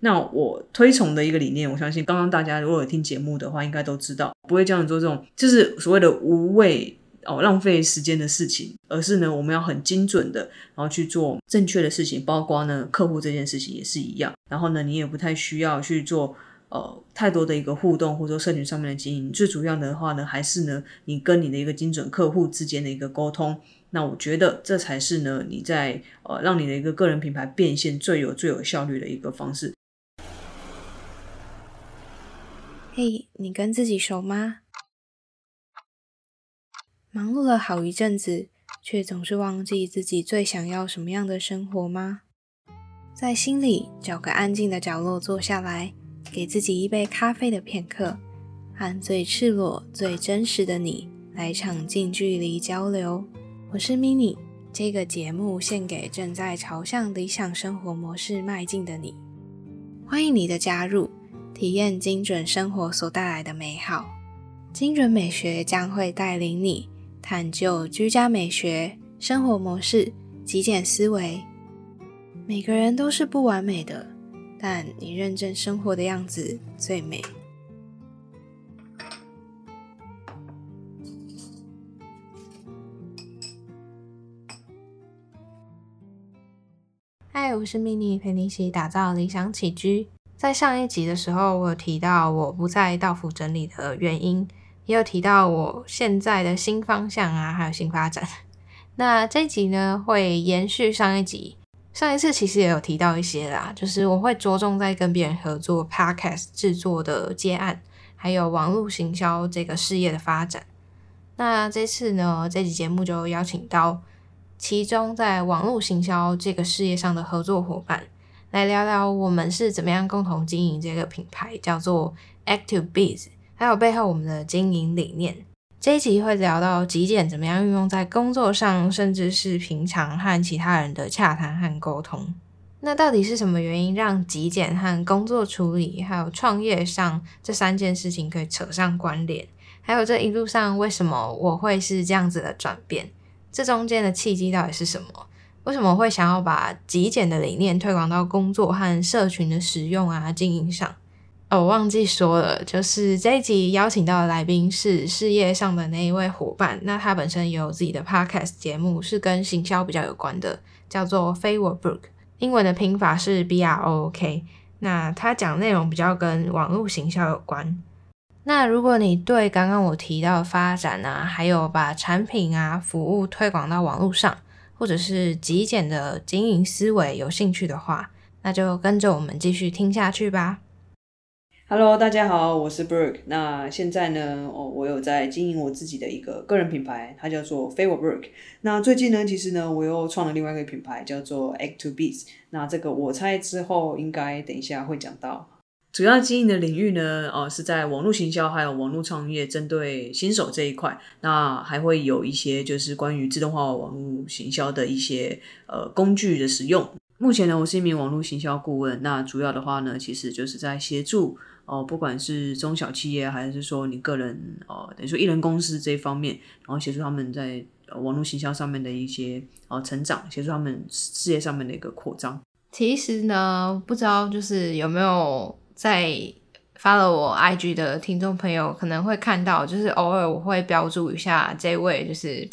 那我推崇的一个理念，我相信刚刚大家如果有听节目的话，应该都知道，不会教你做这种就是所谓的无谓哦浪费时间的事情，而是呢我们要很精准的，然后去做正确的事情，包括呢客户这件事情也是一样。然后呢，你也不太需要去做呃太多的一个互动，或者说社群上面的经营。最主要的话呢，还是呢你跟你的一个精准客户之间的一个沟通。那我觉得这才是呢你在呃让你的一个个人品牌变现最有最有效率的一个方式。嘿，你跟自己熟吗？忙碌了好一阵子，却总是忘记自己最想要什么样的生活吗？在心里找个安静的角落坐下来，给自己一杯咖啡的片刻，和最赤裸、最真实的你来场近距离交流。我是 Mini，这个节目献给正在朝向理想生活模式迈进的你，欢迎你的加入。体验精准生活所带来的美好，精准美学将会带领你探究居家美学、生活模式、极简思维。每个人都是不完美的，但你认真生活的样子最美。嗨，我是 mini，陪你一起打造理想起居。在上一集的时候，我有提到我不再到府整理的原因，也有提到我现在的新方向啊，还有新发展。那这一集呢，会延续上一集。上一次其实也有提到一些啦，就是我会着重在跟别人合作 podcast 制作的接案，还有网络行销这个事业的发展。那这次呢，这集节目就邀请到其中在网络行销这个事业上的合作伙伴。来聊聊我们是怎么样共同经营这个品牌，叫做 Active Biz，还有背后我们的经营理念。这一集会聊到极简怎么样运用在工作上，甚至是平常和其他人的洽谈和沟通。那到底是什么原因让极简和工作处理，还有创业上这三件事情可以扯上关联？还有这一路上为什么我会是这样子的转变？这中间的契机到底是什么？为什么会想要把极简的理念推广到工作和社群的使用啊、经营上？哦，我忘记说了，就是这一集邀请到的来宾是事业上的那一位伙伴。那他本身也有自己的 podcast 节目，是跟行销比较有关的，叫做 Favor Book，英文的拼法是 B R O O K。那他讲内容比较跟网络行销有关。那如果你对刚刚我提到的发展啊，还有把产品啊、服务推广到网络上，或者是极简的经营思维有兴趣的话，那就跟着我们继续听下去吧。Hello，大家好，我是 Brooke。那现在呢，哦，我有在经营我自己的一个个人品牌，它叫做 Favor Brooke。那最近呢，其实呢，我又创了另外一个品牌，叫做 Act to Beats。那这个我猜之后应该等一下会讲到。主要经营的领域呢，哦，是在网络行销还有网络创业，针对新手这一块。那还会有一些就是关于自动化网络行销的一些呃工具的使用。目前呢，我是一名网络行销顾问。那主要的话呢，其实就是在协助哦，不管是中小企业还是说你个人哦，等于说艺人公司这一方面，然后协助他们在网络行销上面的一些哦成长，协助他们事业上面的一个扩张。其实呢，不知道就是有没有。在发了我 IG 的听众朋友可能会看到，就是偶尔我会标注一下这位就是。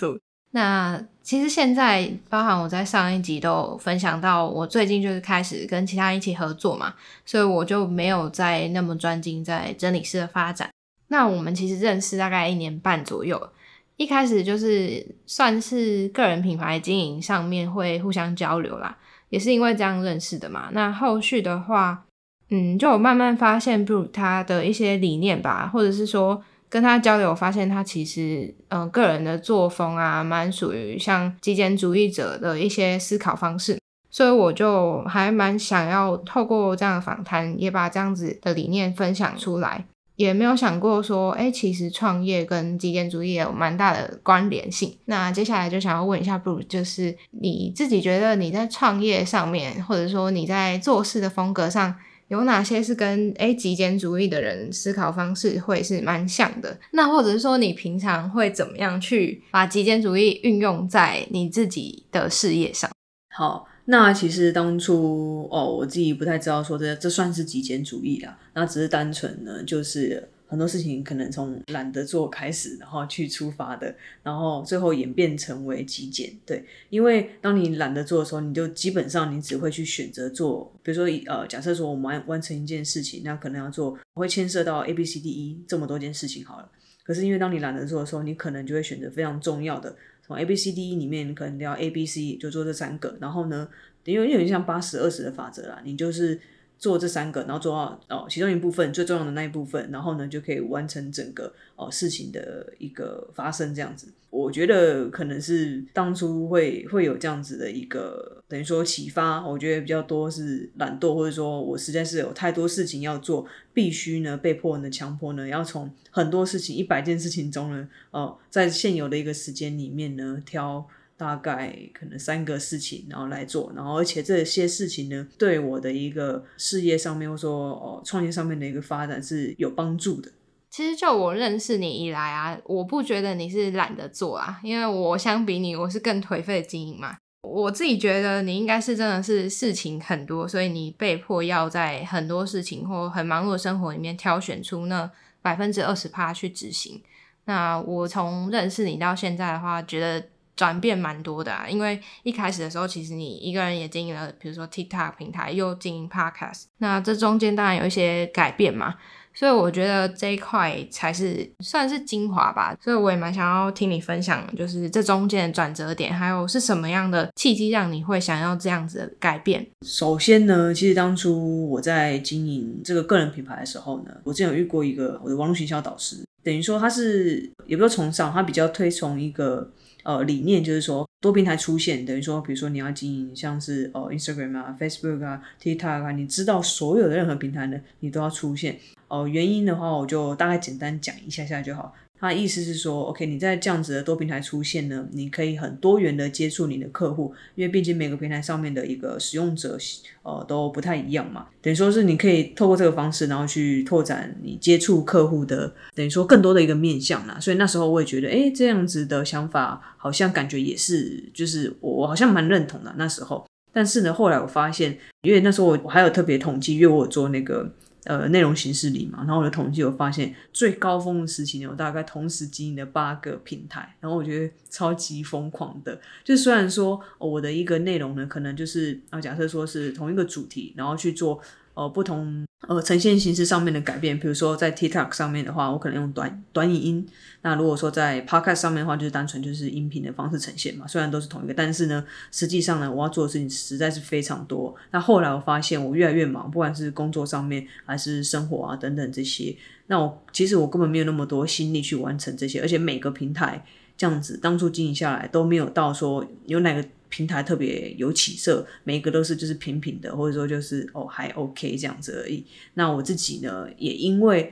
那其实现在包含我在上一集都分享到，我最近就是开始跟其他人一起合作嘛，所以我就没有再那么专精在真理师的发展。那我们其实认识大概一年半左右，一开始就是算是个人品牌经营上面会互相交流啦，也是因为这样认识的嘛。那后续的话。嗯，就我慢慢发现，布鲁他的一些理念吧，或者是说跟他交流，发现他其实嗯个人的作风啊，蛮属于像极简主义者的一些思考方式，所以我就还蛮想要透过这样的访谈，也把这样子的理念分享出来，也没有想过说，哎，其实创业跟极简主义有蛮大的关联性。那接下来就想要问一下，不如就是你自己觉得你在创业上面，或者说你在做事的风格上。有哪些是跟诶极简主义的人思考方式会是蛮像的？那或者是说你平常会怎么样去把极简主义运用在你自己的事业上？好，那其实当初哦，我自己不太知道说这这算是极简主义啦，那只是单纯呢，就是很多事情可能从懒得做开始，然后去出发的，然后最后演变成为极简。对，因为当你懒得做的时候，你就基本上你只会去选择做，比如说呃，假设说我们完完成一件事情，那可能要做会牵涉到 A B C D E 这么多件事情好了。可是因为当你懒得做的时候，你可能就会选择非常重要的。从 A B C D E 里面，可能要 A B C 就做这三个，然后呢，因为有点像八十二十的法则啦，你就是做这三个，然后做到哦其中一部分最重要的那一部分，然后呢就可以完成整个哦事情的一个发生这样子。我觉得可能是当初会会有这样子的一个等于说启发，我觉得比较多是懒惰，或者说我实在是有太多事情要做，必须呢被迫呢强迫呢要从很多事情一百件事情中呢，哦，在现有的一个时间里面呢挑大概可能三个事情然后来做，然后而且这些事情呢对我的一个事业上面或说哦创业上面的一个发展是有帮助的。其实就我认识你以来啊，我不觉得你是懒得做啊，因为我相比你，我是更颓废的经营嘛。我自己觉得你应该是真的是事情很多，所以你被迫要在很多事情或很忙碌的生活里面挑选出那百分之二十趴去执行。那我从认识你到现在的话，觉得转变蛮多的啊。因为一开始的时候，其实你一个人也经营了，比如说 TikTok 平台，又经营 Podcast，那这中间当然有一些改变嘛。所以我觉得这一块才是算是精华吧，所以我也蛮想要听你分享，就是这中间的转折点，还有是什么样的契机让你会想要这样子的改变。首先呢，其实当初我在经营这个个人品牌的时候呢，我之前有遇过一个我的网络行销导师，等于说他是也不说崇尚，他比较推崇一个。呃，理念就是说多平台出现，等于说，比如说你要经营像是呃 Instagram 啊、Facebook 啊、TikTok 啊，你知道所有的任何平台呢，你都要出现。哦，原因的话，我就大概简单讲一下下就好。他意思是说，OK，你在这样子的多平台出现呢，你可以很多元的接触你的客户，因为毕竟每个平台上面的一个使用者，呃，都不太一样嘛。等于说是你可以透过这个方式，然后去拓展你接触客户的，等于说更多的一个面向啦。所以那时候我也觉得，哎，这样子的想法好像感觉也是，就是我我好像蛮认同的那时候。但是呢，后来我发现，因为那时候我我还有特别统计，因为我做那个。呃，内容形式里嘛，然后我的统计有发现，最高峰的时期呢，我大概同时经营了八个平台，然后我觉得超级疯狂的。就虽然说我的一个内容呢，可能就是啊，假设说是同一个主题，然后去做。呃，不同呃呈现形式上面的改变，比如说在 TikTok 上面的话，我可能用短短影音；那如果说在 Podcast 上面的话，就是单纯就是音频的方式呈现嘛。虽然都是同一个，但是呢，实际上呢，我要做的事情实在是非常多。那后来我发现我越来越忙，不管是工作上面还是生活啊等等这些，那我其实我根本没有那么多心力去完成这些，而且每个平台这样子当初经营下来都没有到说有哪个。平台特别有起色，每一个都是就是平平的，或者说就是哦还 OK 这样子而已。那我自己呢，也因为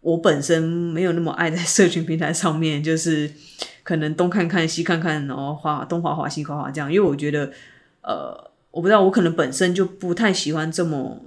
我本身没有那么爱在社群平台上面，就是可能东看看西看看，然后滑东滑滑西滑滑这样。因为我觉得，呃，我不知道我可能本身就不太喜欢这么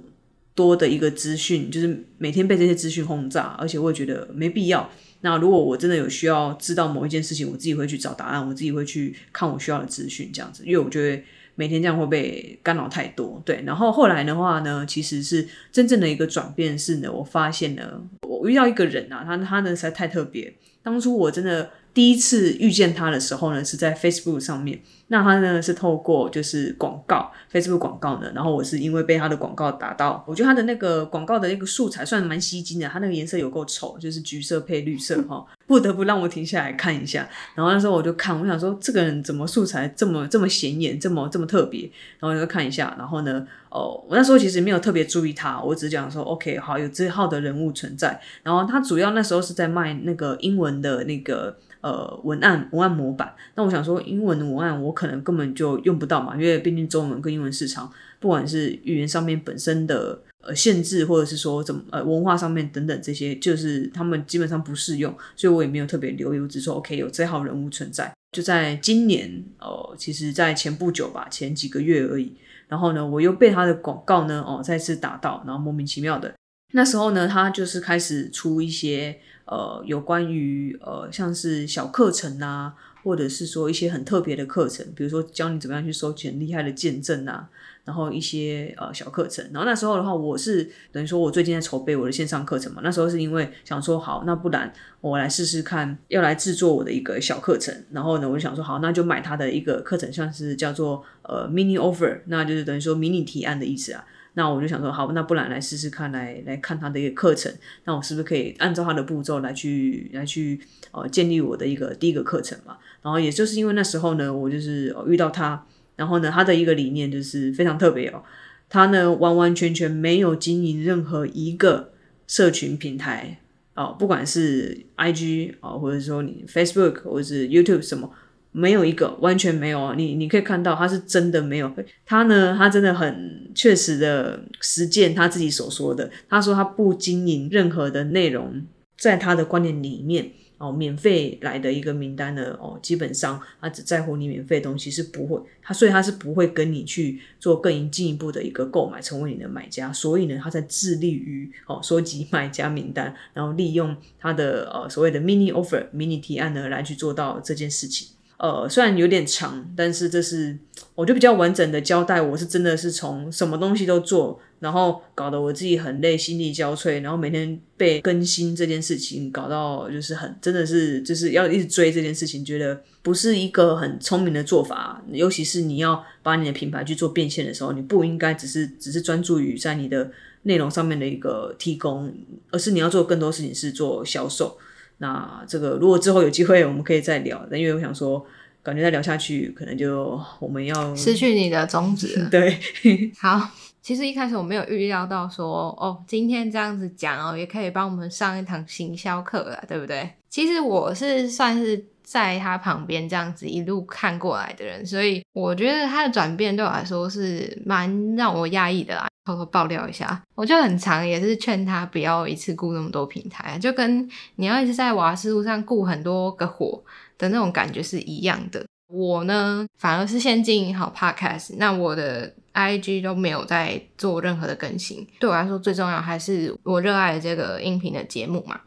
多的一个资讯，就是每天被这些资讯轰炸，而且我也觉得没必要。那如果我真的有需要知道某一件事情，我自己会去找答案，我自己会去看我需要的资讯，这样子，因为我觉得每天这样会被干扰太多。对，然后后来的话呢，其实是真正的一个转变是呢，我发现了，我遇到一个人啊，他他呢实在太特别，当初我真的。第一次遇见他的时候呢，是在 Facebook 上面。那他呢是透过就是广告，Facebook 广告呢。然后我是因为被他的广告打到，我觉得他的那个广告的那个素材算蛮吸睛的。他那个颜色有够丑，就是橘色配绿色哈，不得不让我停下来看一下。然后那时候我就看，我想说这个人怎么素材这么这么显眼，这么这么特别。然后就看一下，然后呢，哦，我那时候其实没有特别注意他，我只讲说 OK 好，有这号的人物存在。然后他主要那时候是在卖那个英文的那个。呃，文案文案模板，那我想说，英文的文案我可能根本就用不到嘛，因为毕竟中文跟英文市场，不管是语言上面本身的呃限制，或者是说怎么呃文化上面等等这些，就是他们基本上不适用，所以我也没有特别留意，我只说 OK 有这号人物存在。就在今年，呃，其实在前不久吧，前几个月而已，然后呢，我又被他的广告呢，哦，再次打到，然后莫名其妙的，那时候呢，他就是开始出一些。呃，有关于呃，像是小课程啊，或者是说一些很特别的课程，比如说教你怎么样去收集很厉害的见证啊，然后一些呃小课程。然后那时候的话，我是等于说我最近在筹备我的线上课程嘛。那时候是因为想说，好，那不然我来试试看，要来制作我的一个小课程。然后呢，我就想说，好，那就买他的一个课程，像是叫做呃 mini offer，那就是等于说迷你提案的意思啊。那我就想说，好，那不然来试试看，来来看他的一个课程，那我是不是可以按照他的步骤来去来去呃建立我的一个第一个课程嘛？然后也就是因为那时候呢，我就是遇到他，然后呢，他的一个理念就是非常特别哦，他呢完完全全没有经营任何一个社群平台哦，不管是 IG 啊，或者说你 Facebook 或者是 YouTube 什么。没有一个完全没有啊！你你可以看到他是真的没有，他呢，他真的很确实的实践他自己所说的。他说他不经营任何的内容，在他的观念里面哦，免费来的一个名单呢哦，基本上他只在乎你免费东西是不会，他所以他是不会跟你去做更进一步的一个购买，成为你的买家。所以呢，他在致力于哦收集买家名单，然后利用他的呃所谓的 mini offer、mini 提案呢来去做到这件事情。呃，虽然有点长，但是这是我就比较完整的交代。我是真的是从什么东西都做，然后搞得我自己很累，心力交瘁，然后每天被更新这件事情搞到就是很真的是就是要一直追这件事情，觉得不是一个很聪明的做法。尤其是你要把你的品牌去做变现的时候，你不应该只是只是专注于在你的内容上面的一个提供，而是你要做更多事情是做销售。那这个如果之后有机会，我们可以再聊。但因为我想说，感觉再聊下去，可能就我们要失去你的宗旨。对，好，其实一开始我没有预料到说，哦，今天这样子讲哦，也可以帮我们上一堂行销课了，对不对？其实我是算是在他旁边这样子一路看过来的人，所以我觉得他的转变对我来说是蛮让我压抑的啦。偷偷爆料一下，我就很常也是劝他不要一次雇那么多平台，就跟你要一直在瓦斯路上雇很多个火的那种感觉是一样的。我呢，反而是先经营好 Podcast，那我的 IG 都没有在做任何的更新。对我来说，最重要还是我热爱的这个音频的节目嘛。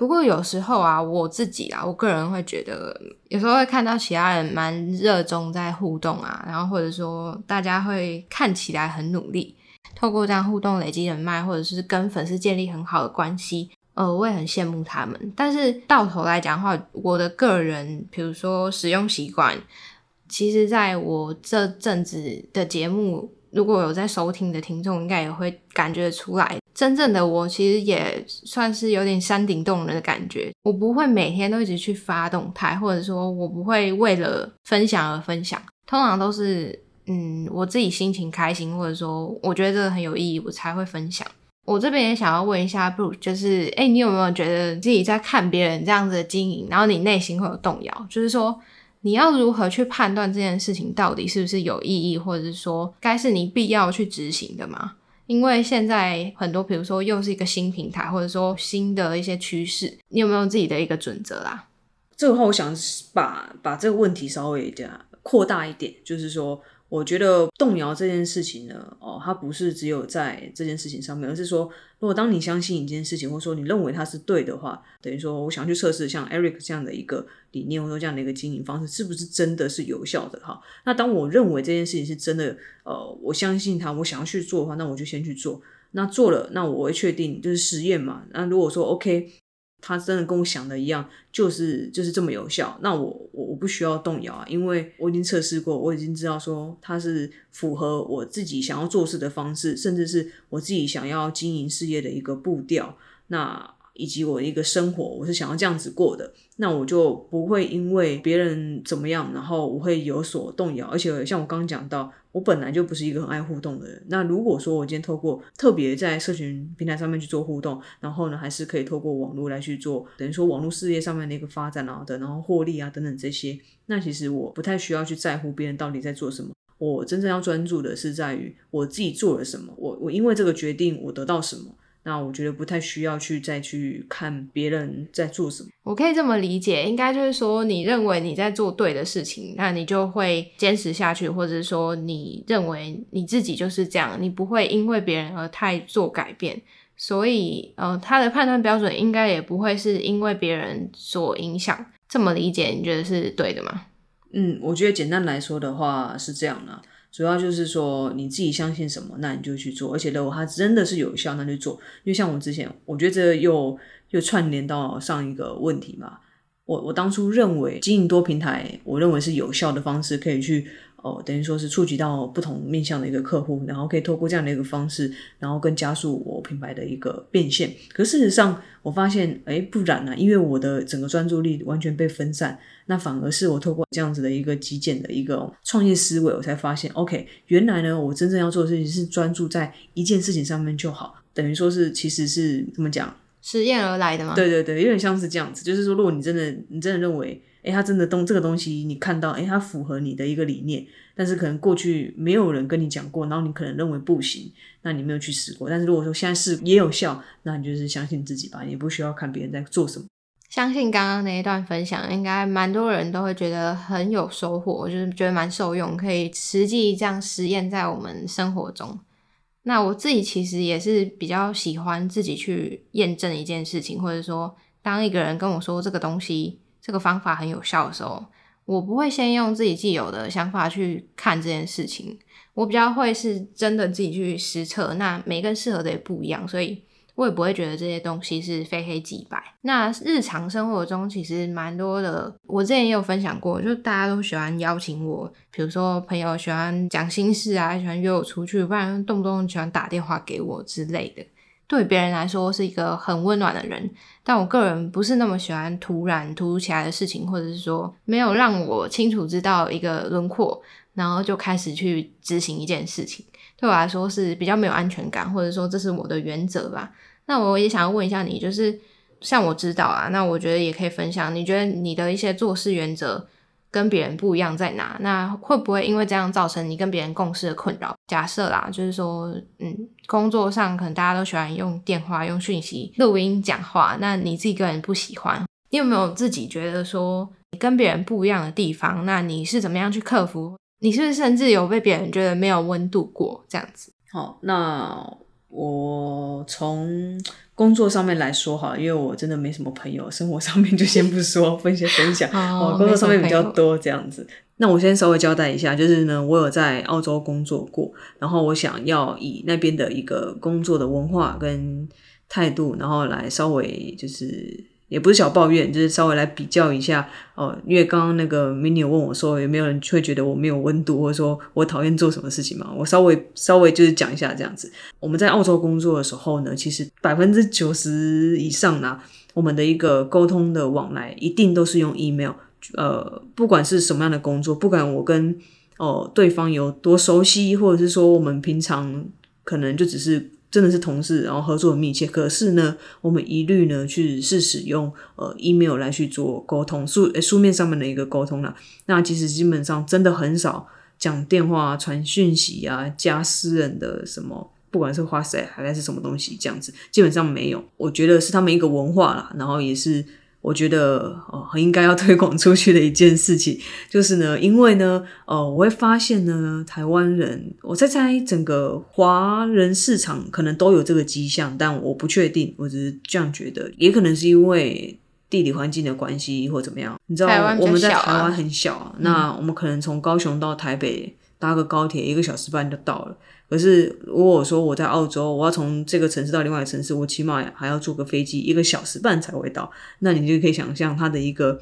不过有时候啊，我自己啊，我个人会觉得，有时候会看到其他人蛮热衷在互动啊，然后或者说大家会看起来很努力。透过这样互动累积人脉，或者是跟粉丝建立很好的关系，呃，我也很羡慕他们。但是到头来讲的话，我的个人，比如说使用习惯，其实在我这阵子的节目，如果有在收听的听众，应该也会感觉出来，真正的我其实也算是有点山顶洞人的感觉。我不会每天都一直去发动态，或者说我不会为了分享而分享，通常都是。嗯，我自己心情开心，或者说我觉得这个很有意义，我才会分享。我这边也想要问一下，Bruce，就是，哎，你有没有觉得自己在看别人这样子的经营，然后你内心会有动摇？就是说，你要如何去判断这件事情到底是不是有意义，或者是说该是你必要去执行的吗？因为现在很多，比如说又是一个新平台，或者说新的一些趋势，你有没有自己的一个准则啦？这个话，我想把把这个问题稍微这样扩大一点，就是说。我觉得动摇这件事情呢，哦，它不是只有在这件事情上面，而是说，如果当你相信一件事情，或者说你认为它是对的话，等于说，我想去测试像 Eric 这样的一个理念，或者说这样的一个经营方式，是不是真的是有效的哈？那当我认为这件事情是真的，呃，我相信它，我想要去做的话，那我就先去做。那做了，那我会确定就是实验嘛。那如果说 OK。他真的跟我想的一样，就是就是这么有效。那我我我不需要动摇啊，因为我已经测试过，我已经知道说它是符合我自己想要做事的方式，甚至是我自己想要经营事业的一个步调。那以及我的一个生活，我是想要这样子过的，那我就不会因为别人怎么样，然后我会有所动摇。而且像我刚刚讲到，我本来就不是一个很爱互动的人。那如果说我今天透过特别在社群平台上面去做互动，然后呢，还是可以透过网络来去做，等于说网络事业上面的一个发展啊的，然后获利啊等等这些，那其实我不太需要去在乎别人到底在做什么。我真正要专注的是在于我自己做了什么，我我因为这个决定我得到什么。那我觉得不太需要去再去看别人在做什么。我可以这么理解，应该就是说，你认为你在做对的事情，那你就会坚持下去，或者说你认为你自己就是这样，你不会因为别人而太做改变。所以，呃，他的判断标准应该也不会是因为别人所影响。这么理解，你觉得是对的吗？嗯，我觉得简单来说的话是这样的，主要就是说你自己相信什么，那你就去做，而且如果它真的是有效，那就做。因为像我之前，我觉得又又串联到上一个问题嘛。我我当初认为经营多平台，我认为是有效的方式，可以去。哦，等于说是触及到不同面向的一个客户，然后可以透过这样的一个方式，然后更加速我品牌的一个变现。可事实上，我发现，哎，不然呢？因为我的整个专注力完全被分散，那反而是我透过这样子的一个极简的一个创业思维，我才发现，OK，原来呢，我真正要做的事情是专注在一件事情上面就好。等于说是，其实是怎么讲？实验而来的吗？对对对，有点像是这样子。就是说，如果你真的，你真的认为。哎，他真的东这个东西，你看到，哎，它符合你的一个理念，但是可能过去没有人跟你讲过，然后你可能认为不行，那你没有去试过。但是如果说现在试也有效，那你就是相信自己吧，也不需要看别人在做什么。相信刚刚那一段分享，应该蛮多人都会觉得很有收获，就是觉得蛮受用，可以实际这样实验在我们生活中。那我自己其实也是比较喜欢自己去验证一件事情，或者说当一个人跟我说这个东西。这个方法很有效的时候，我不会先用自己既有的想法去看这件事情，我比较会是真的自己去实测。那每个人适合的也不一样，所以我也不会觉得这些东西是非黑即白。那日常生活中其实蛮多的，我之前也有分享过，就大家都喜欢邀请我，比如说朋友喜欢讲心事啊，喜欢约我出去，不然动不动喜欢打电话给我之类的。对别人来说是一个很温暖的人，但我个人不是那么喜欢突然突如其来的事情，或者是说没有让我清楚知道一个轮廓，然后就开始去执行一件事情，对我来说是比较没有安全感，或者说这是我的原则吧。那我也想要问一下你，就是像我知道啊，那我觉得也可以分享，你觉得你的一些做事原则？跟别人不一样在哪？那会不会因为这样造成你跟别人共事的困扰？假设啦，就是说，嗯，工作上可能大家都喜欢用电话、用讯息、录音讲话，那你自己个人不喜欢，你有没有自己觉得说你跟别人不一样的地方？那你是怎么样去克服？你是不是甚至有被别人觉得没有温度过这样子？好，那。我从工作上面来说哈，因为我真的没什么朋友，生活上面就先不说，分享分享。哦，工作上面比较多这样子。那我先稍微交代一下，就是呢，我有在澳洲工作过，然后我想要以那边的一个工作的文化跟态度，然后来稍微就是。也不是小抱怨，就是稍微来比较一下哦。因为刚刚那个 mini 问我说，有没有人会觉得我没有温度，或者说我讨厌做什么事情嘛？我稍微稍微就是讲一下这样子。我们在澳洲工作的时候呢，其实百分之九十以上呢，我们的一个沟通的往来一定都是用 email。呃，不管是什么样的工作，不管我跟哦对方有多熟悉，或者是说我们平常可能就只是。真的是同事，然后合作很密切。可是呢，我们一律呢去是使用呃 email 来去做沟通，书书面上面的一个沟通啦。那其实基本上真的很少讲电话、传讯息啊，加私人的什么，不管是花塞还是什么东西这样子，基本上没有。我觉得是他们一个文化啦，然后也是。我觉得哦，很应该要推广出去的一件事情，就是呢，因为呢，呃，我会发现呢，台湾人，我猜猜整个华人市场可能都有这个迹象，但我不确定，我只是这样觉得，也可能是因为地理环境的关系或怎么样。你知道，我们在台湾很小，那我们可能从高雄到台北搭个高铁，一个小时半就到了。可是如果说我在澳洲，我要从这个城市到另外一个城市，我起码还要坐个飞机一个小时半才会到。那你就可以想象它的一个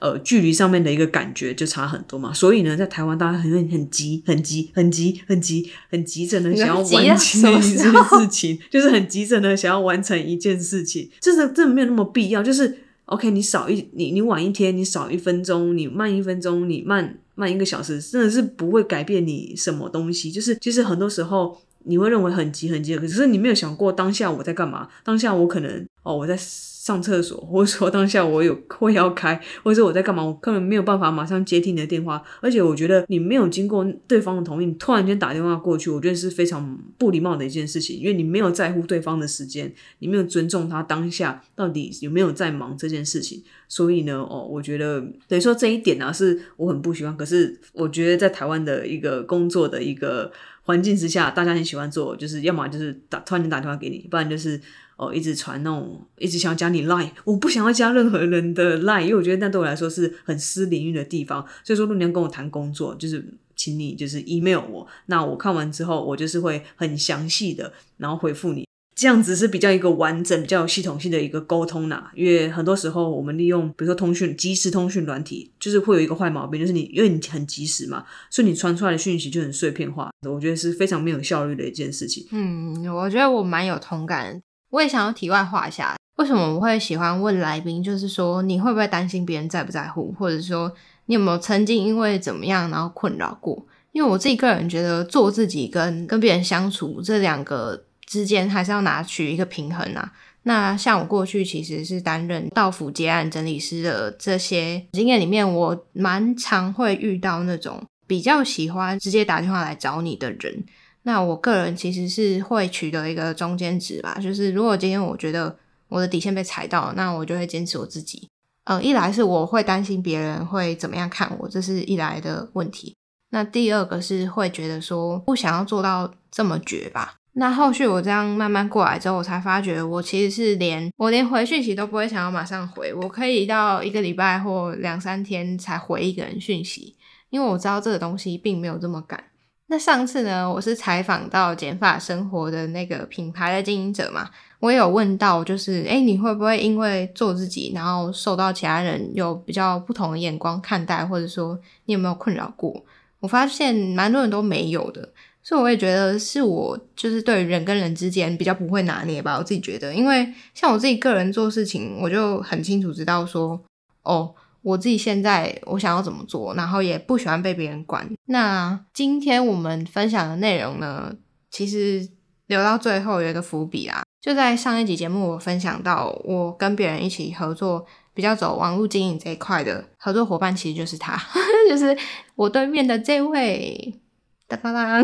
呃距离上面的一个感觉就差很多嘛。所以呢，在台湾大家很很急、很急、很急、很急、很急着的想要完成一件事情，就是很急着的想要完成一件事情，真的真的没有那么必要。就是 OK，你少一你你晚一天，你少一分钟，你慢一分钟，你慢。慢一个小时真的是不会改变你什么东西，就是其实很多时候你会认为很急很急，可是你没有想过当下我在干嘛？当下我可能哦我在。上厕所，或者说当下我有会要开，或者说我在干嘛，我根本没有办法马上接听你的电话。而且我觉得你没有经过对方的同意，你突然间打电话过去，我觉得是非常不礼貌的一件事情，因为你没有在乎对方的时间，你没有尊重他当下到底有没有在忙这件事情。所以呢，哦，我觉得等于说这一点呢，是我很不喜欢。可是我觉得在台湾的一个工作的一个。环境之下，大家很喜欢做，就是要么就是打突然间打电话给你，不然就是哦一直传那种一直想要加你 line，我不想要加任何人的 line，因为我觉得那对我来说是很私领域的地方。所以说，如果你要跟我谈工作，就是请你就是 email 我，那我看完之后，我就是会很详细的然后回复你。这样子是比较一个完整、比较有系统性的一个沟通啦。因为很多时候我们利用，比如说通讯、即时通讯软体，就是会有一个坏毛病，就是你因为你很及时嘛，所以你传出来的讯息就很碎片化。我觉得是非常没有效率的一件事情。嗯，我觉得我蛮有同感。我也想要题外话一下，为什么我会喜欢问来宾？就是说你会不会担心别人在不在乎，或者说你有没有曾经因为怎么样然后困扰过？因为我自己个人觉得，做自己跟跟别人相处这两个。之间还是要拿取一个平衡啊。那像我过去其实是担任到府接案整理师的这些经验里面，我蛮常会遇到那种比较喜欢直接打电话来找你的人。那我个人其实是会取得一个中间值吧，就是如果今天我觉得我的底线被踩到，那我就会坚持我自己。呃，一来是我会担心别人会怎么样看我，这是一来的问题。那第二个是会觉得说不想要做到这么绝吧。那后续我这样慢慢过来之后，我才发觉我其实是连我连回讯息都不会想要马上回，我可以到一个礼拜或两三天才回一个人讯息，因为我知道这个东西并没有这么赶。那上次呢，我是采访到减法生活的那个品牌的经营者嘛，我也有问到，就是诶你会不会因为做自己，然后受到其他人有比较不同的眼光看待，或者说你有没有困扰过？我发现蛮多人都没有的。所以我也觉得是我就是对人跟人之间比较不会拿捏吧，我自己觉得，因为像我自己个人做事情，我就很清楚知道说，哦，我自己现在我想要怎么做，然后也不喜欢被别人管。那今天我们分享的内容呢，其实留到最后有一个伏笔啊，就在上一集节目我分享到，我跟别人一起合作，比较走网络经营这一块的合作伙伴，其实就是他，就是我对面的这位。哒啦啦，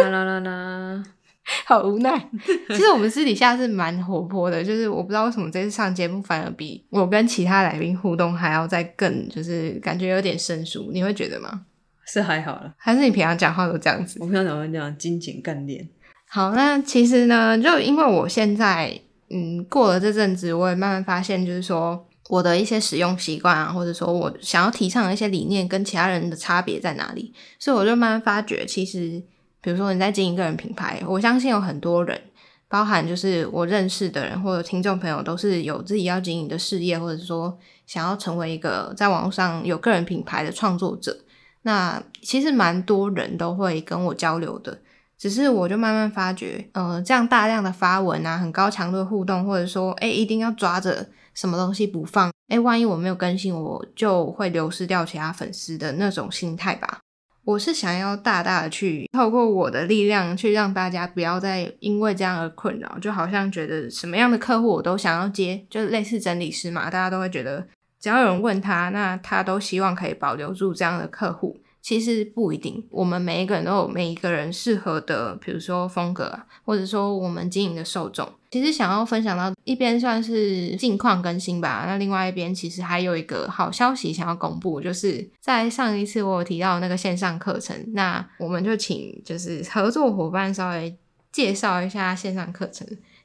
啦啦啦啦，好无奈。其实我们私底下是蛮活泼的，就是我不知道为什么这次上节目反而比我跟其他来宾互动还要再更，就是感觉有点生疏。你会觉得吗？是还好了，还是你平常讲话都这样子？我平常讲话这样精简干练。好，那其实呢，就因为我现在嗯过了这阵子，我也慢慢发现，就是说。我的一些使用习惯啊，或者说我想要提倡的一些理念，跟其他人的差别在哪里？所以我就慢慢发觉，其实，比如说你在经营个人品牌，我相信有很多人，包含就是我认识的人或者听众朋友，都是有自己要经营的事业，或者说想要成为一个在网络上有个人品牌的创作者。那其实蛮多人都会跟我交流的，只是我就慢慢发觉，呃，这样大量的发文啊，很高强度的互动，或者说，哎，一定要抓着。什么东西不放？哎，万一我没有更新，我就会流失掉其他粉丝的那种心态吧。我是想要大大的去透过我的力量，去让大家不要再因为这样而困扰。就好像觉得什么样的客户我都想要接，就类似整理师嘛，大家都会觉得只要有人问他，那他都希望可以保留住这样的客户。其实不一定，我们每一个人都有每一个人适合的，比如说风格，或者说我们经营的受众。其实想要分享到一边算是近况更新吧，那另外一边其实还有一个好消息想要公布，就是在上一次我有提到那个线上课程，那我们就请就是合作伙伴稍微介绍一下线上课程，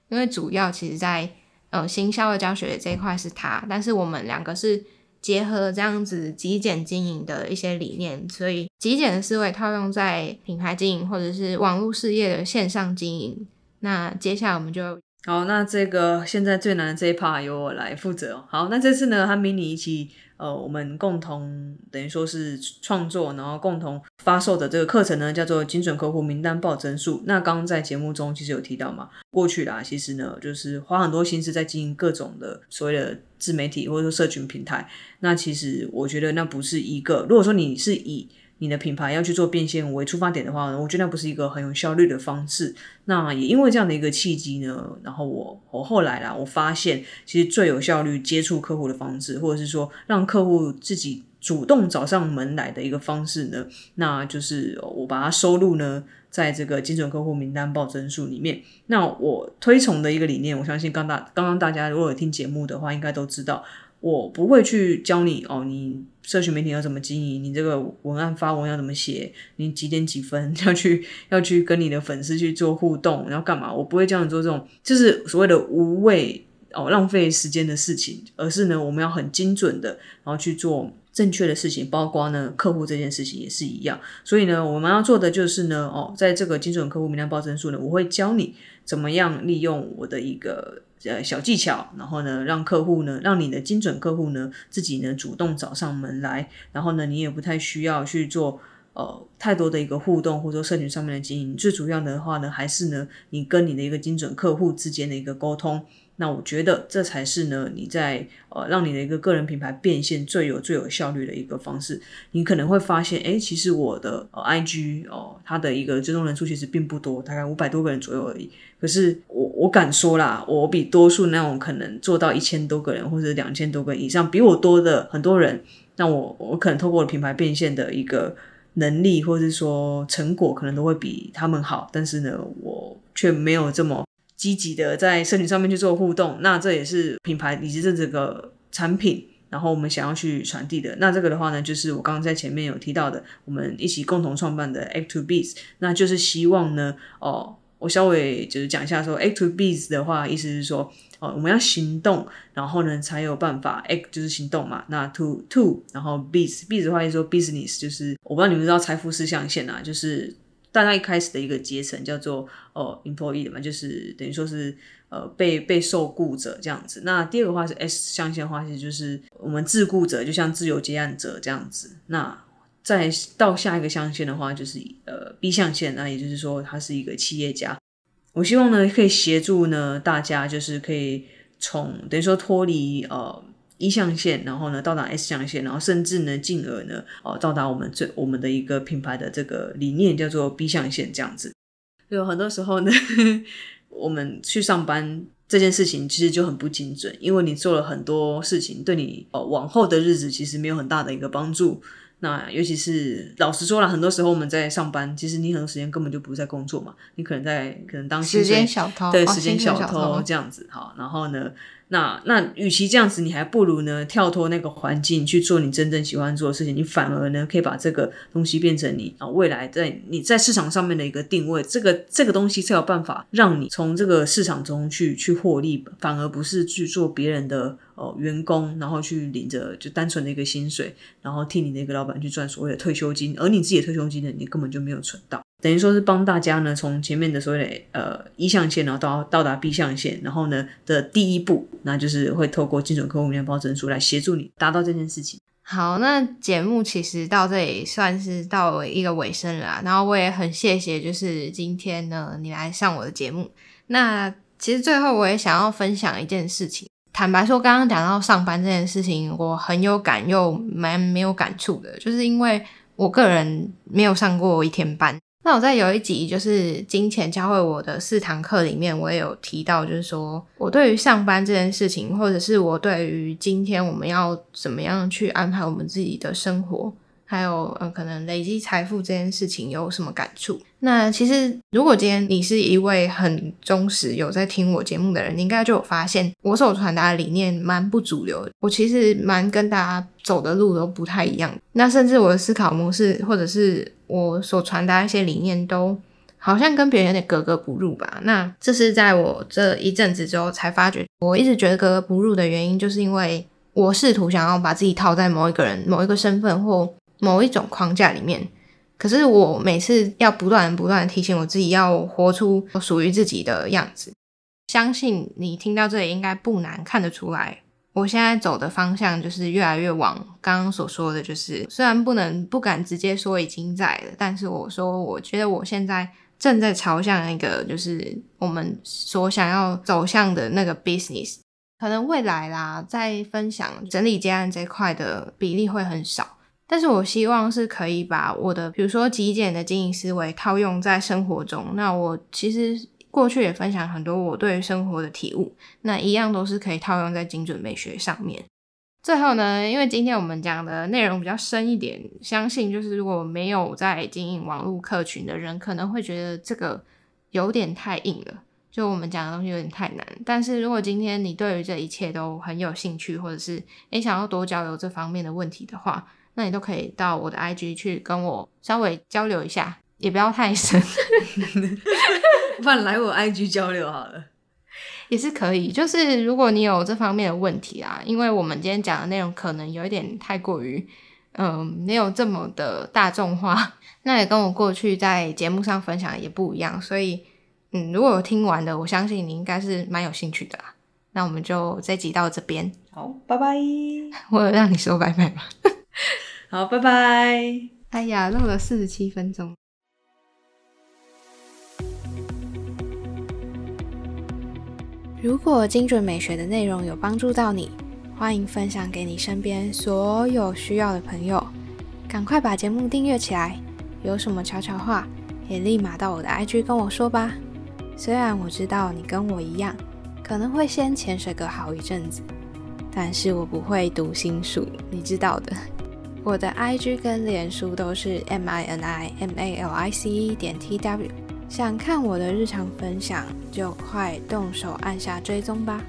因为主要其实在呃行销的教学这一块是他，但是我们两个是。结合这样子极简经营的一些理念，所以极简的思维套用在品牌经营或者是网络事业的线上经营。那接下来我们就好，那这个现在最难的这一 part 由我来负责。好，那这次呢，和 mini 一起。呃，我们共同等于说是创作，然后共同发售的这个课程呢，叫做精准客户名单暴增数。那刚刚在节目中其实有提到嘛，过去啦，其实呢就是花很多心思在经营各种的所谓的自媒体或者说社群平台。那其实我觉得那不是一个，如果说你是以你的品牌要去做变现为出发点的话，我觉得那不是一个很有效率的方式。那也因为这样的一个契机呢，然后我我后来啦，我发现其实最有效率接触客户的方式，或者是说让客户自己主动找上门来的一个方式呢，那就是我把它收录呢在这个精准客户名单暴增数里面。那我推崇的一个理念，我相信刚大刚刚大家如果有听节目的话，应该都知道。我不会去教你哦，你社群媒体要怎么经营，你这个文案发文要怎么写，你几点几分 要去要去跟你的粉丝去做互动，然后干嘛？我不会教你做这种就是所谓的无谓哦浪费时间的事情，而是呢，我们要很精准的，然后去做正确的事情，包括呢客户这件事情也是一样。所以呢，我们要做的就是呢，哦，在这个精准客户名单报增数呢，我会教你怎么样利用我的一个。呃，小技巧，然后呢，让客户呢，让你的精准客户呢，自己呢主动找上门来，然后呢，你也不太需要去做呃太多的一个互动，或者说社群上面的经营。最主要的话呢，还是呢，你跟你的一个精准客户之间的一个沟通。那我觉得这才是呢，你在呃让你的一个个人品牌变现最有最有效率的一个方式。你可能会发现，哎，其实我的呃 IG 哦，它的一个追踪人数其实并不多，大概五百多个人左右而已。可是我我敢说啦，我比多数那种可能做到一千多个人或者两千多个人以上比我多的很多人，那我我可能透过品牌变现的一个能力或者说成果，可能都会比他们好。但是呢，我却没有这么。积极的在社群上面去做互动，那这也是品牌以及这这个产品，然后我们想要去传递的。那这个的话呢，就是我刚刚在前面有提到的，我们一起共同创办的 Act to Bees，那就是希望呢，哦，我稍微就是讲一下说，Act to Bees 的话，意思是说，哦，我们要行动，然后呢才有办法，Act 就是行动嘛，那 To To，然后 Bees，Bees 的话是说 Business，就是我不知道你们知道财富四象限啊，就是。大家一开始的一个阶层叫做哦，employee 的嘛，就是等于说是呃被被受雇者这样子。那第二个话是 S 象限的话，其实就是我们自雇者，就像自由接案者这样子。那再到下一个象限的话，就是呃 B 象限，那也就是说他是一个企业家。我希望呢可以协助呢大家，就是可以从等于说脱离呃。一象限，然后呢到达 S 象限，然后甚至呢进而呢哦到达我们最我们的一个品牌的这个理念叫做 B 象限这样子。有很多时候呢，我们去上班这件事情其实就很不精准，因为你做了很多事情，对你哦往后的日子其实没有很大的一个帮助。那尤其是老实说了，很多时候我们在上班，其实你很多时间根本就不是在工作嘛，你可能在可能当时间小偷，对时间小偷这样子哈，然后呢。那那，与其这样子，你还不如呢跳脱那个环境去做你真正喜欢做的事情。你反而呢可以把这个东西变成你啊未来在你在市场上面的一个定位。这个这个东西才有办法让你从这个市场中去去获利，反而不是去做别人的哦员工，然后去领着就单纯的一个薪水，然后替你的一个老板去赚所谓的退休金，而你自己的退休金呢，你根本就没有存到。等于说是帮大家呢，从前面的所谓的呃一象限，然后到到达 B 象限，然后呢的第一步，那就是会透过精准客户面包证书来协助你达到这件事情。好，那节目其实到这里算是到一个尾声了，然后我也很谢谢，就是今天呢你来上我的节目。那其实最后我也想要分享一件事情，坦白说，刚刚讲到上班这件事情，我很有感又蛮没有感触的，就是因为我个人没有上过一天班。那我在有一集就是金钱教会我的四堂课里面，我也有提到，就是说我对于上班这件事情，或者是我对于今天我们要怎么样去安排我们自己的生活。还有，呃，可能累积财富这件事情有什么感触？那其实，如果今天你是一位很忠实有在听我节目的人，你应该就有发现，我所传达的理念蛮不主流，我其实蛮跟大家走的路都不太一样。那甚至我的思考模式，或者是我所传达一些理念，都好像跟别人有点格格不入吧？那这是在我这一阵子之后才发觉，我一直觉得格格不入的原因，就是因为我试图想要把自己套在某一个人、某一个身份或。某一种框架里面，可是我每次要不断不断提醒我自己，要活出属于自己的样子。相信你听到这里应该不难看得出来，我现在走的方向就是越来越往刚刚所说的，就是虽然不能不敢直接说已经在了，但是我说我觉得我现在正在朝向一个就是我们所想要走向的那个 business。可能未来啦，在分享整理接案这块的比例会很少。但是我希望是可以把我的，比如说极简的经营思维套用在生活中。那我其实过去也分享很多我对生活的体悟，那一样都是可以套用在精准美学上面。最后呢，因为今天我们讲的内容比较深一点，相信就是如果没有在经营网络客群的人，可能会觉得这个有点太硬了。就我们讲的东西有点太难。但是如果今天你对于这一切都很有兴趣，或者是你想要多交流这方面的问题的话，那你都可以到我的 IG 去跟我稍微交流一下，也不要太深，不然来我 IG 交流好了。也是可以。就是如果你有这方面的问题啊，因为我们今天讲的内容可能有一点太过于，嗯，没有这么的大众化，那也跟我过去在节目上分享的也不一样，所以，嗯，如果有听完的，我相信你应该是蛮有兴趣的啦。那我们就这集到这边，好，拜拜。我有让你说拜拜吗？好，拜拜。哎呀，录了四十七分钟。如果精准美学的内容有帮助到你，欢迎分享给你身边所有需要的朋友。赶快把节目订阅起来，有什么悄悄话也立马到我的 IG 跟我说吧。虽然我知道你跟我一样，可能会先潜水个好一阵子，但是我不会读心术，你知道的。我的 IG 跟脸书都是 M I N I M A L I C E 点 T W。想看我的日常分享，就快动手按下追踪吧。